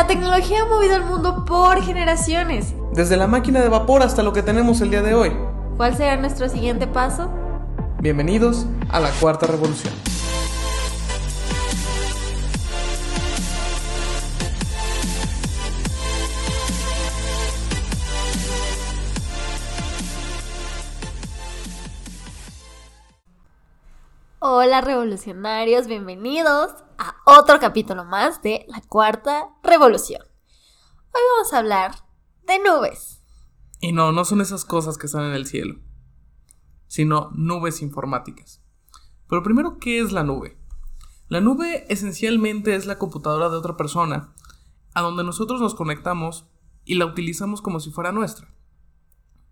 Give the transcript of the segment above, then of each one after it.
La tecnología ha movido el mundo por generaciones. Desde la máquina de vapor hasta lo que tenemos el día de hoy. ¿Cuál será nuestro siguiente paso? Bienvenidos a la Cuarta Revolución. Hola revolucionarios, bienvenidos a otro capítulo más de la Cuarta Revolución. Hoy vamos a hablar de nubes. Y no, no son esas cosas que están en el cielo, sino nubes informáticas. Pero primero, ¿qué es la nube? La nube esencialmente es la computadora de otra persona, a donde nosotros nos conectamos y la utilizamos como si fuera nuestra.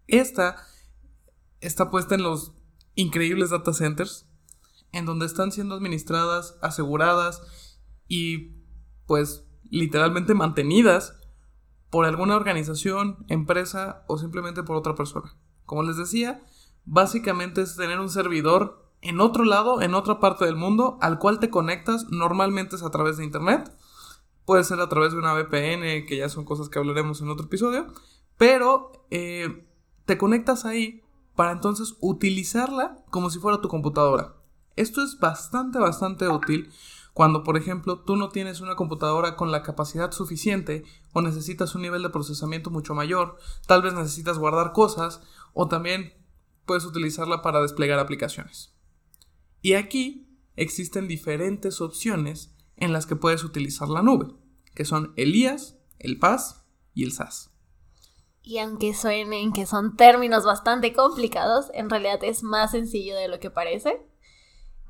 Esta está puesta en los increíbles data centers en donde están siendo administradas, aseguradas y pues literalmente mantenidas por alguna organización, empresa o simplemente por otra persona. Como les decía, básicamente es tener un servidor en otro lado, en otra parte del mundo, al cual te conectas, normalmente es a través de Internet, puede ser a través de una VPN, que ya son cosas que hablaremos en otro episodio, pero eh, te conectas ahí para entonces utilizarla como si fuera tu computadora. Esto es bastante, bastante útil cuando, por ejemplo, tú no tienes una computadora con la capacidad suficiente o necesitas un nivel de procesamiento mucho mayor, tal vez necesitas guardar cosas o también puedes utilizarla para desplegar aplicaciones. Y aquí existen diferentes opciones en las que puedes utilizar la nube, que son el IaaS, el PaaS y el SaaS. Y aunque suenen que son términos bastante complicados, en realidad es más sencillo de lo que parece.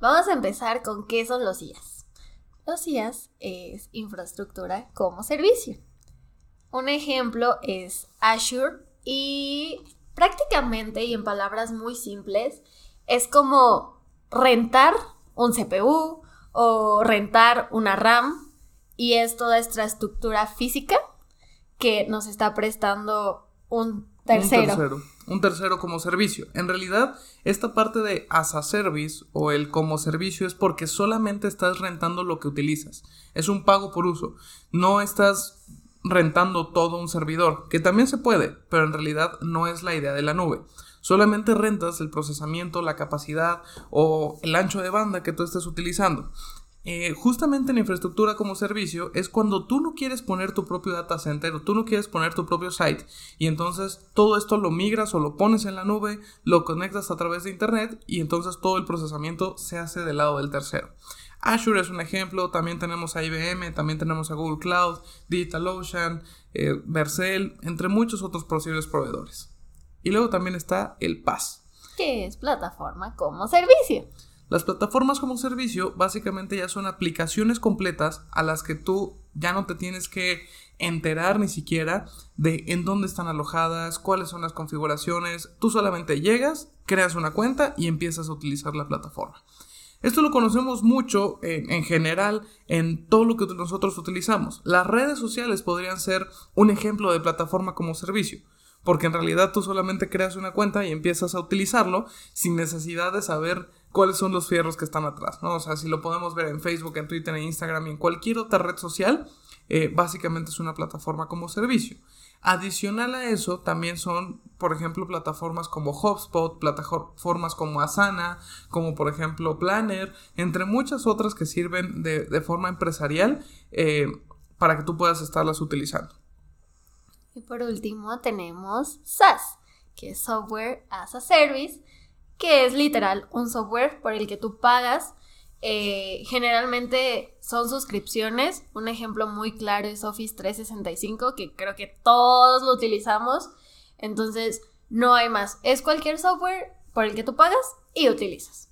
Vamos a empezar con qué son los IaaS. Los IaaS es infraestructura como servicio. Un ejemplo es Azure y prácticamente y en palabras muy simples es como rentar un CPU o rentar una RAM y es toda esta estructura física que nos está prestando un tercero. Un tercero un tercero como servicio. En realidad, esta parte de as a service o el como servicio es porque solamente estás rentando lo que utilizas. Es un pago por uso. No estás rentando todo un servidor, que también se puede, pero en realidad no es la idea de la nube. Solamente rentas el procesamiento, la capacidad o el ancho de banda que tú estés utilizando. Eh, justamente en infraestructura como servicio es cuando tú no quieres poner tu propio data center o tú no quieres poner tu propio site y entonces todo esto lo migras o lo pones en la nube, lo conectas a través de internet y entonces todo el procesamiento se hace del lado del tercero. Azure es un ejemplo, también tenemos a IBM, también tenemos a Google Cloud, DigitalOcean, eh, Vercel, entre muchos otros posibles proveedores. Y luego también está el PaaS. Que es plataforma como servicio. Las plataformas como servicio básicamente ya son aplicaciones completas a las que tú ya no te tienes que enterar ni siquiera de en dónde están alojadas, cuáles son las configuraciones. Tú solamente llegas, creas una cuenta y empiezas a utilizar la plataforma. Esto lo conocemos mucho en, en, general en todo lo que nosotros utilizamos. Las redes sociales podrían ser un ejemplo de plataforma como servicio, porque en realidad tú solamente creas una cuenta y empiezas a utilizarlo sin necesidad de saber cuáles son los fierros que están atrás, ¿no? O sea, si lo podemos ver en Facebook, en Twitter, en Instagram y en cualquier otra red social, eh, básicamente es una plataforma como servicio. Adicional a eso, también son, por ejemplo, plataformas como HubSpot, plataformas como Asana, como por ejemplo Planner, entre muchas otras que sirven de, forma empresarial eh, para que tú puedas estarlas utilizando. Y por último tenemos SaaS, que es Software as a Service, que es literal un software por el que tú pagas. Eh, generalmente son suscripciones. Un ejemplo muy claro es Office 365, que creo que todos lo utilizamos. Entonces, no hay más. Es cualquier software por el que tú pagas y utilizas.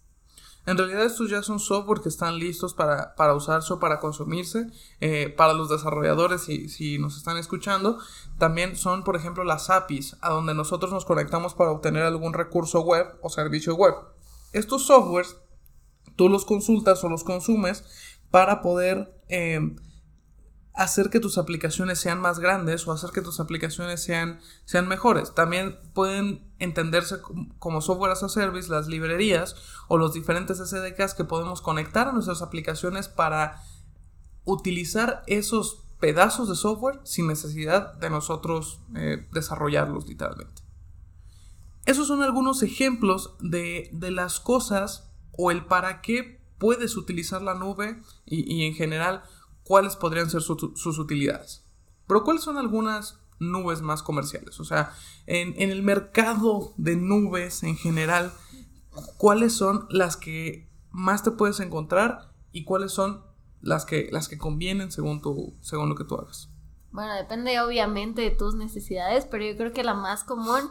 En realidad estos ya son software que están listos para, usarse o para consumirse. Eh, para los desarrolladores, si, si nos están escuchando, también son, por ejemplo, las APIs, a donde nosotros nos conectamos para obtener algún recurso web o servicio web. Estos softwares, tú los consultas o los consumes para poder eh, hacer que tus aplicaciones sean más grandes o hacer que tus aplicaciones sean, sean mejores. También pueden entenderse como software as a service las librerías o los diferentes SDKs que podemos conectar a nuestras aplicaciones para utilizar esos pedazos de software sin necesidad de nosotros eh, desarrollarlos literalmente. Esos son algunos ejemplos de, las cosas o el para qué puedes utilizar la nube y, en general cuáles podrían ser sus utilidades. Pero ¿cuáles son algunas nubes más comerciales? O sea, en, en el mercado de nubes en general, ¿cuáles son las que más te puedes encontrar y cuáles son las que, las que convienen según, tu, según lo que tú hagas? Bueno, depende obviamente de tus necesidades, pero yo creo que la más común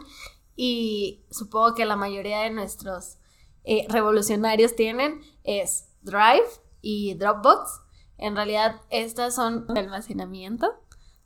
y supongo que la mayoría de nuestros eh, revolucionarios tienen es Drive y Dropbox. En realidad estas son almacenamiento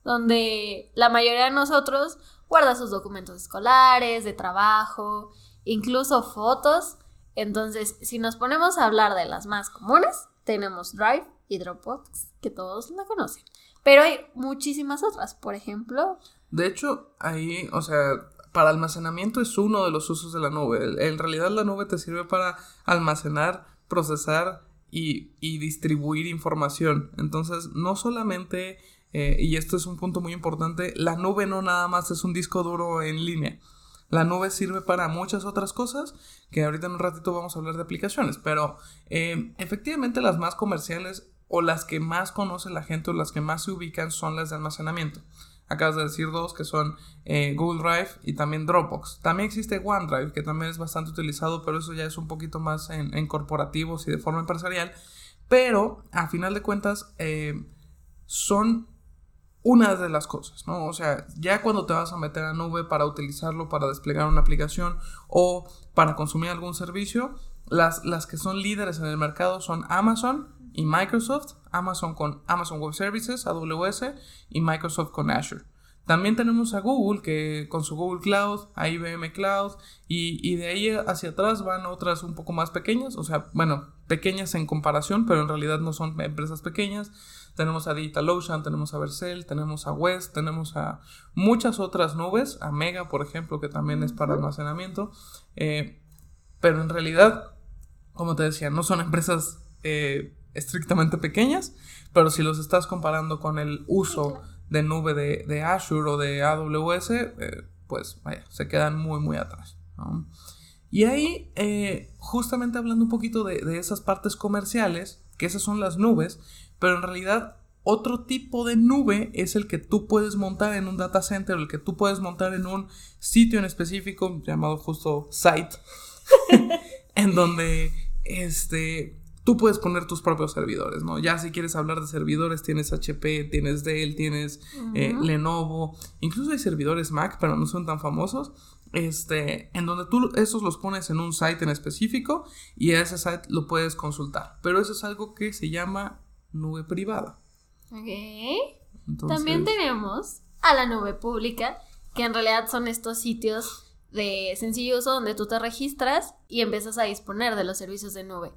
donde la mayoría de nosotros guarda sus documentos escolares, de trabajo, incluso fotos. Entonces, si nos ponemos a hablar de las más comunes, tenemos Drive y Dropbox, que todos la conocen. Pero hay muchísimas otras, por ejemplo. De hecho, ahí, o sea, para almacenamiento es uno de los usos de la nube. En realidad la nube te sirve para almacenar, procesar y, distribuir información. Entonces, no solamente, eh, y esto es un punto muy importante, la nube no nada más es un disco duro en línea. La nube sirve para muchas otras cosas, que ahorita en un ratito vamos a hablar de aplicaciones, pero eh, efectivamente las más comerciales o las que más conoce la gente o las que más se ubican son las de almacenamiento. Acabas de decir dos que son eh, Google Drive y también Dropbox. También existe OneDrive que también es bastante utilizado, pero eso ya es un poquito más en, corporativos y de forma empresarial. Pero a final de cuentas eh, son una de las cosas, ¿no? O sea, ya cuando te vas a meter a nube para utilizarlo, para desplegar una aplicación o para consumir algún servicio, las, las que son líderes en el mercado son Amazon, y Microsoft, Amazon con Amazon Web Services, AWS, y Microsoft con Azure. También tenemos a Google, que con su Google Cloud, a IBM Cloud, y, de ahí hacia atrás van otras un poco más pequeñas, o sea, bueno, pequeñas en comparación, pero en realidad no son empresas pequeñas. Tenemos a DigitalOcean, tenemos a Vercel, tenemos a West, tenemos a muchas otras nubes, a Mega, por ejemplo, que también es para almacenamiento. Eh, pero en realidad, como te decía, no son empresas eh, estrictamente pequeñas, pero si los estás comparando con el uso de nube de, Azure o de AWS, eh, pues vaya, se quedan muy, muy atrás. Y ahí, eh, justamente hablando un poquito de, esas partes comerciales, que esas son las nubes, pero en realidad otro tipo de nube es el que tú puedes montar en un data center, el que tú puedes montar en un sitio en específico llamado justo site, en donde este, tú puedes poner tus propios servidores, ¿no? Ya si quieres hablar de servidores, tienes HP, tienes Dell, tienes eh, Lenovo, incluso hay servidores Mac, pero no son tan famosos, este, en donde tú esos los pones en un site en específico y ese site lo puedes consultar. Pero eso es algo que se llama nube privada. Ok. También tenemos a la nube pública, que en realidad son estos sitios de sencillo uso donde tú te registras y empiezas a disponer de los servicios de nube.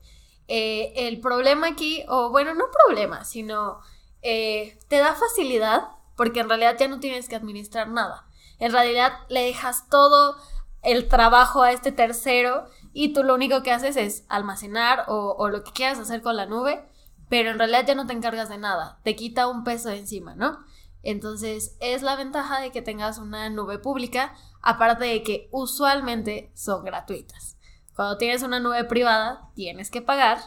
Eh, el problema aquí, o bueno, no problema, sino eh, te da facilidad porque en realidad ya no tienes que administrar nada. En realidad le dejas todo el trabajo a este tercero y tú lo único que haces es almacenar o, o lo que quieras hacer con la nube, pero en realidad ya no te encargas de nada, te quita un peso de encima, ¿no? Entonces es la ventaja de que tengas una nube pública, aparte de que usualmente son gratuitas. Cuando tienes una nube privada, tienes que pagar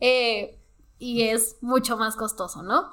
eh, y es mucho más costoso, ¿no?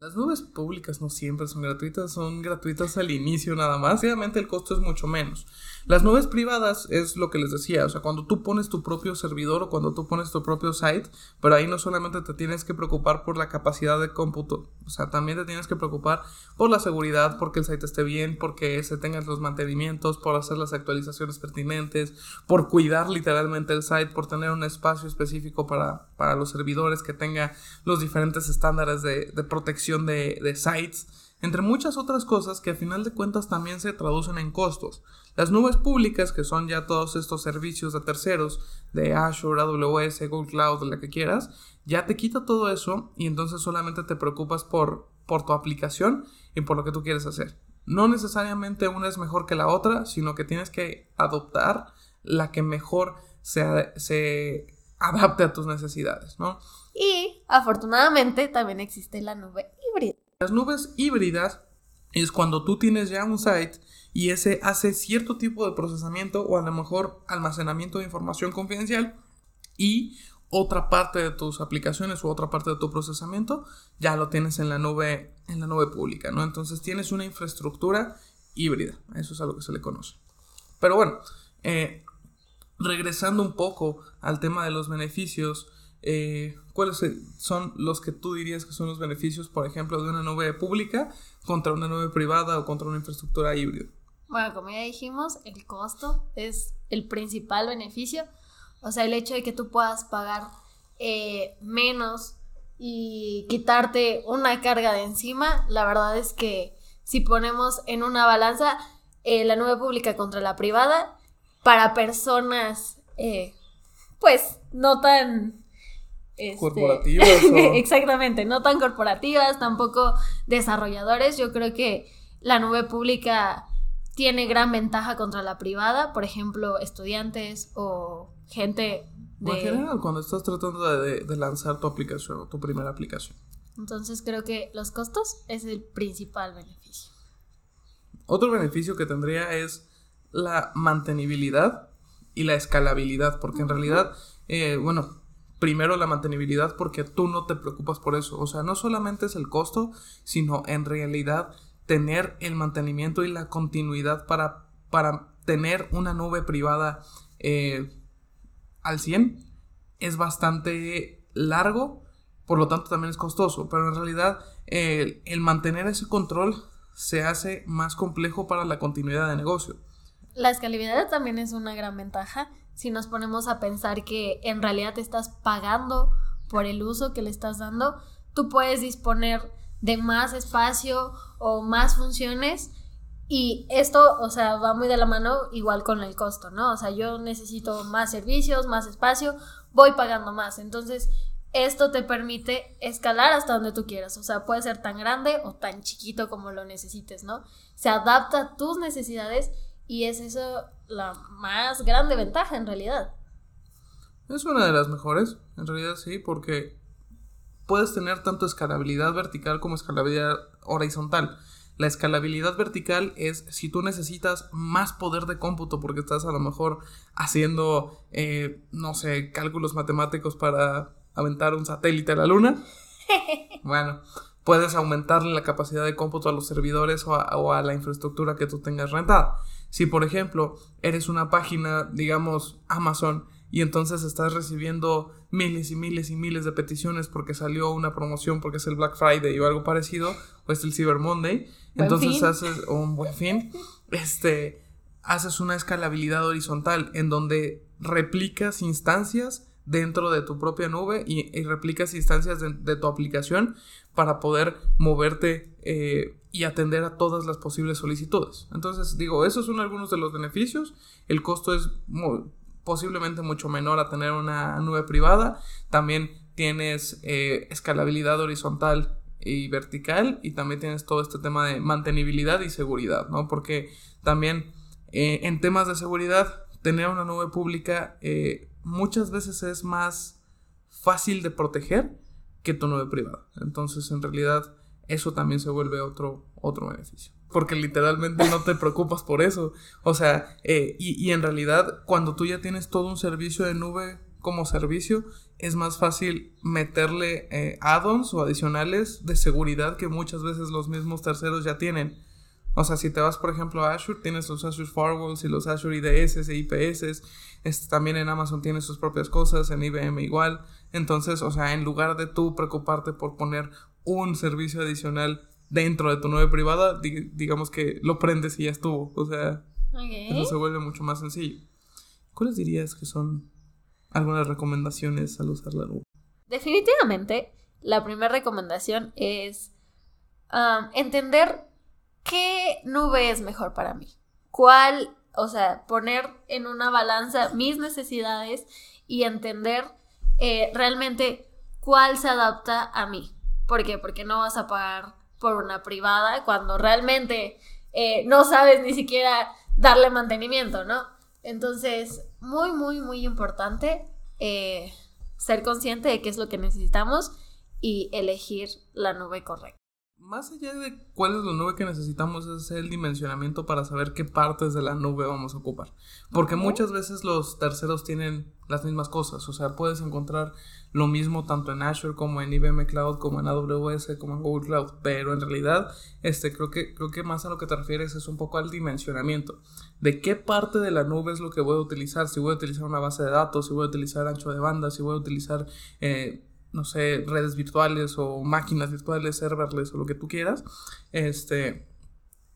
Las nubes públicas no siempre son gratuitas, son gratuitas al inicio nada más. Obviamente el costo es mucho menos. Las nubes privadas es lo que les decía, o sea, cuando tú pones tu propio servidor o cuando tú pones tu propio site, pero ahí no solamente te tienes que preocupar por la capacidad de cómputo, o sea, también te tienes que preocupar por la seguridad, porque el site esté bien, porque se tengan los mantenimientos, por hacer las actualizaciones pertinentes, por cuidar literalmente el site, por tener un espacio específico para, para los servidores que tenga los diferentes estándares de, protección de, de sites entre muchas otras cosas que a final de cuentas también se traducen en costos. Las nubes públicas, que son ya todos estos servicios de terceros, de Azure, AWS, Google Cloud, la que quieras, ya te quita todo eso y entonces solamente te preocupas por, por tu aplicación y por lo que tú quieres hacer. No necesariamente una es mejor que la otra, sino que tienes que adoptar la que mejor se, se adapte a tus necesidades, ¿no? Y afortunadamente también existe la nube híbrida. Las nubes híbridas es cuando tú tienes ya un site y ese hace cierto tipo de procesamiento o a lo mejor almacenamiento de información confidencial y otra parte de tus aplicaciones u otra parte de tu procesamiento ya lo tienes en la nube en la nube pública, ¿no? Entonces tienes una infraestructura híbrida, eso es a lo que se le conoce. Pero bueno, eh, regresando un poco al tema de los beneficios, eh, ¿cuáles son los que tú dirías que son los beneficios, por ejemplo, de una nube pública contra una nube privada o contra una infraestructura híbrida? Bueno, como ya dijimos, el costo es el principal beneficio o sea, el hecho de que tú puedas pagar eh, menos y quitarte una carga de encima, la verdad es que si ponemos en una balanza eh, la nube pública contra la privada, para personas, eh, pues, no tan... Este, corporativas. exactamente, no tan corporativas, tampoco desarrolladores. Yo creo que la nube pública tiene gran ventaja contra la privada, por ejemplo, estudiantes o gente de... En general, cuando estás tratando de, lanzar tu aplicación o tu primera aplicación. Entonces creo que los costos es el principal beneficio. Otro beneficio que tendría es la mantenibilidad y la escalabilidad, porque en realidad, eh, bueno, primero la mantenibilidad porque tú no te preocupas por eso, o sea, no solamente es el costo, sino en realidad tener el mantenimiento y la continuidad para, para tener una nube privada eh, al 100 es bastante largo, por lo tanto también es costoso, pero en realidad el, mantener ese control se hace más complejo para la continuidad de negocio. La escalabilidad también es una gran ventaja si nos ponemos a pensar que en realidad te estás pagando por el uso que le estás dando, tú puedes disponer de más espacio o más funciones y esto, o sea, va muy de la mano igual con el costo, ¿no? O sea, yo necesito más servicios, más espacio, voy pagando más. Entonces, esto te permite escalar hasta donde tú quieras. O sea, puede ser tan grande o tan chiquito como lo necesites, ¿no? Se adapta a tus necesidades y es eso la más grande ventaja en realidad. Es una de las mejores, en realidad sí, porque puedes tener tanto escalabilidad vertical como escalabilidad horizontal. La escalabilidad vertical es si tú necesitas más poder de cómputo porque estás a lo mejor haciendo, eh, no sé, cálculos matemáticos para aventar un satélite a la luna. Bueno, puedes aumentarle la capacidad de cómputo a los servidores o a, o a la infraestructura que tú tengas rentada. Si, por ejemplo, eres una página, digamos, Amazon, y entonces estás recibiendo miles y miles y miles de peticiones porque salió una promoción porque es el Black Friday o algo parecido o es el Cyber Monday entonces haces un buen fin este haces una escalabilidad horizontal en donde replicas instancias dentro de tu propia nube y, replicas instancias de, tu aplicación para poder moverte eh, y atender a todas las posibles solicitudes. Entonces, digo, esos son algunos de los beneficios. El costo es posiblemente mucho menor a tener una nube privada. También tienes eh, escalabilidad horizontal y vertical y también tienes todo este tema de mantenibilidad y seguridad, ¿no? Porque también eh, en temas de seguridad, tener una nube pública muchas veces es más fácil de proteger que tu nube privada. Entonces, en realidad, eso también se vuelve otro, otro beneficio porque literalmente no te preocupas por eso. O sea, eh, y, en realidad cuando tú ya tienes todo un servicio de nube como servicio, es más fácil meterle eh, add-ons o adicionales de seguridad que muchas veces los mismos terceros ya tienen. O sea, si te vas, por ejemplo, a Azure, tienes los Azure Firewalls y los Azure IDS e IPS. Este, también en Amazon tienes sus propias cosas, en IBM igual. Entonces, o sea, en lugar de tú preocuparte por poner un servicio adicional dentro de tu nube privada, digamos que lo prendes y ya estuvo. O sea, eso se vuelve mucho más sencillo. ¿Cuáles dirías que son algunas recomendaciones al usar la nube? Definitivamente, la primera recomendación es entender qué nube es mejor para mí. ¿Cuál, o sea, poner en una balanza mis necesidades y entender eh, realmente cuál se adapta a mí. ¿Por qué? Porque no vas a pagar por una privada cuando realmente eh, no sabes ni siquiera darle mantenimiento, ¿no? Entonces, muy, muy, muy importante eh, ser consciente de qué es lo que necesitamos y elegir la nube correcta. Más allá de cuál es la nube que necesitamos es el dimensionamiento para saber qué partes de la nube vamos a ocupar. Porque muchas veces los terceros tienen las mismas cosas. O sea, puedes encontrar lo mismo tanto en Azure como en IBM Cloud, como en AWS, como en Google Cloud. Pero en realidad, este, creo que, creo que más a lo que te refieres es un poco al dimensionamiento. De qué parte de la nube es lo que voy a utilizar. Si voy a utilizar una base de datos, si voy a utilizar ancho de banda, si voy a utilizar... Eh, no sé, redes virtuales o máquinas virtuales, serverless o lo que tú quieras. Este,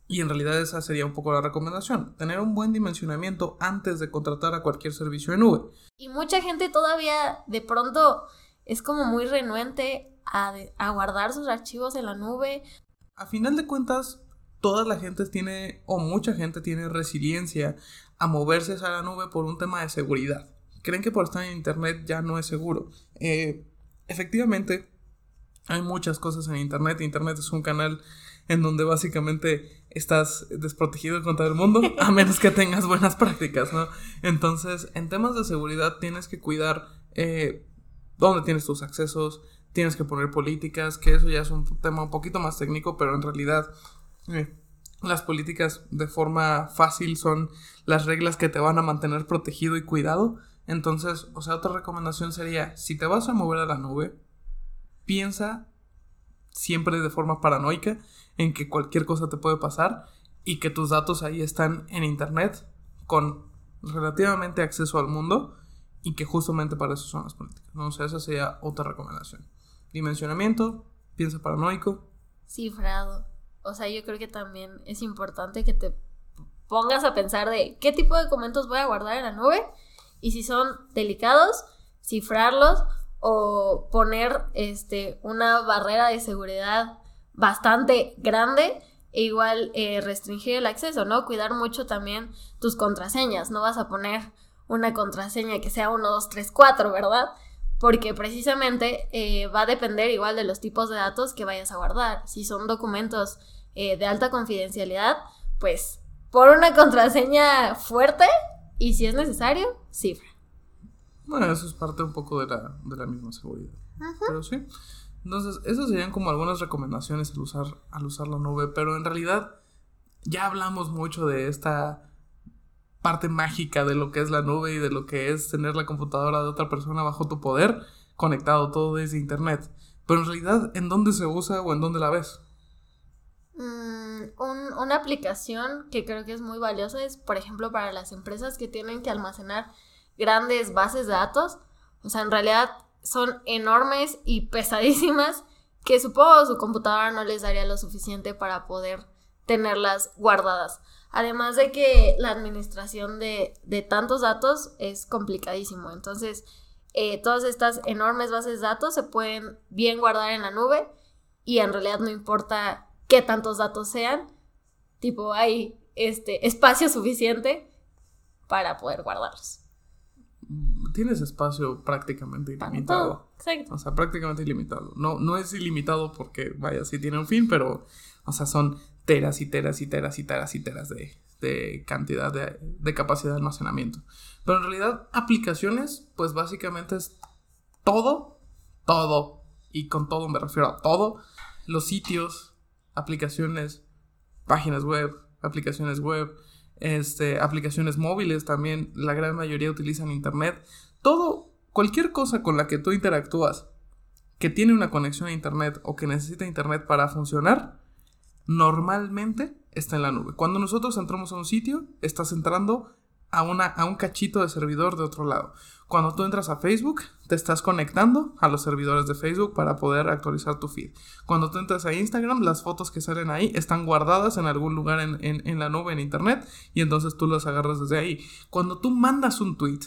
y en realidad esa sería un poco la recomendación, tener un buen dimensionamiento antes de contratar a cualquier servicio en nube. Y mucha gente todavía de pronto es como muy renuente a, a guardar sus archivos en la nube. A final de cuentas, toda la gente tiene, o mucha gente tiene resiliencia a moverse a la nube por un tema de seguridad. Creen que por estar en Internet ya no es seguro. Eh, efectivamente, hay muchas cosas en Internet. Internet es un canal en donde básicamente estás desprotegido contra el mundo, a menos que tengas buenas prácticas, ¿no? Entonces, en temas de seguridad tienes que cuidar eh, dónde tienes tus accesos, tienes que poner políticas, que eso ya es un tema un poquito más técnico, pero en realidad eh, las políticas de forma fácil son las reglas que te van a mantener protegido y cuidado. Entonces, o sea, otra recomendación sería, si te vas a mover a la nube, piensa siempre de forma paranoica en que cualquier cosa te puede pasar y que tus datos ahí están en internet con relativamente acceso al mundo y que justamente para eso son las políticas. sea, esa sería otra recomendación. Dimensionamiento, piensa paranoico. Cifrado. O sea, yo creo que también es importante que te pongas a pensar de qué tipo de documentos voy a guardar en la nube y si son delicados, cifrarlos o poner este, una barrera de seguridad bastante grande e igual eh, restringir el acceso, ¿no? Cuidar mucho también tus contraseñas, no vas a poner una contraseña que sea 1, 2, 3, 4, ¿verdad? Porque precisamente eh, va a depender igual de los tipos de datos que vayas a guardar. Si son documentos eh, de alta confidencialidad, pues por una contraseña fuerte y si es necesario, cifra. Bueno, eso es parte un poco de la, de la misma seguridad. Pero sí. Entonces, esas serían como algunas recomendaciones al usar, al usar la nube, pero en realidad ya hablamos mucho de esta parte mágica de lo que es la nube y de lo que es tener la computadora de otra persona bajo tu poder, conectado todo desde internet. Pero en realidad, ¿en dónde se usa o en dónde la ves? Mm, una aplicación que creo que es muy valiosa es, por ejemplo, para las empresas que tienen que almacenar grandes bases de datos. O sea, en realidad son enormes y pesadísimas que supongo su computadora no les daría lo suficiente para poder tenerlas guardadas. Además de que la administración de, tantos datos es complicadísimo. Entonces, eh, todas estas enormes bases de datos se pueden bien guardar en la nube y en realidad no importa qué tantos datos sean, tipo hay este espacio suficiente para poder guardarlos. Tienes espacio prácticamente ilimitado. O sea, prácticamente ilimitado. No, no es ilimitado porque, vaya, sí tiene un fin, pero, o sea, son teras y teras y teras y teras y teras de, de cantidad de, de capacidad de almacenamiento. Pero en realidad, aplicaciones, pues básicamente es todo, todo, y con todo me refiero a todo, los sitios, aplicaciones, páginas web, aplicaciones web, este, aplicaciones móviles también, la gran mayoría utilizan internet. Todo, cualquier cosa con la que tú interactúas que tiene una conexión a internet o que necesita internet para funcionar, normalmente está en la nube. Cuando nosotros entramos a un sitio, estás entrando a, una, a un cachito de servidor de otro lado. Cuando tú entras a Facebook, te estás conectando a los servidores de Facebook para poder actualizar tu feed. Cuando tú entras a Instagram, las fotos que salen ahí están guardadas en algún lugar en, en la nube, en Internet, y entonces tú las agarras desde ahí. Cuando tú mandas un tweet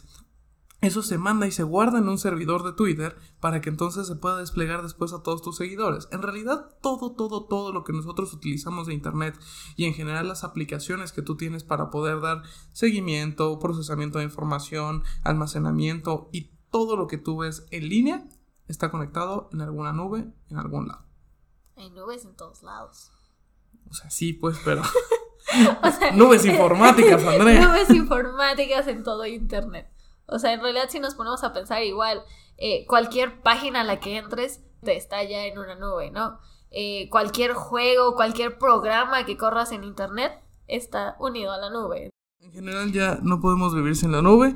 eso se manda y se guarda en un servidor de Twitter para que entonces se pueda desplegar después a todos tus seguidores. En realidad, todo, todo, todo lo que nosotros utilizamos de Internet y en general las aplicaciones que tú tienes para poder dar seguimiento, procesamiento de información, almacenamiento y todo lo que tú ves en línea está conectado en alguna nube, en algún lado. Hay nubes en todos lados. O sea, sí, pues, pero... nubes informáticas, Andrea. Nubes informáticas en todo Internet. O sea, en realidad si nos ponemos a pensar igual, eh, cualquier página a la que entres te está ya en una nube, ¿no? eh, cualquier juego, cualquier programa que corras en internet está unido a la nube. En general ya no podemos vivir sin la nube.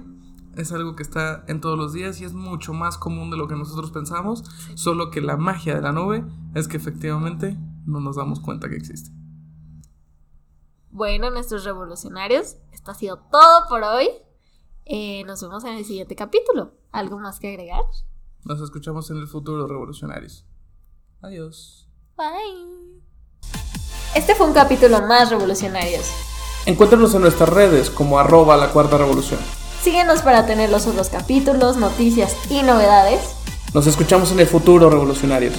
Es algo que está en todos los días y es mucho más común de lo que nosotros pensamos. Solo que la magia de la nube es que efectivamente no nos damos cuenta que existe. Bueno, nuestros revolucionarios, esto ha sido todo por hoy. Eh, nos vemos en el siguiente capítulo. ¿Algo más que agregar? Nos escuchamos en el futuro, revolucionarios. Adiós. Bye. Este fue un capítulo más revolucionarios. Encuéntranos en nuestras redes como arroba la cuarta revolución. Síguenos para tener los otros capítulos, noticias y novedades. Nos escuchamos en el futuro, revolucionarios.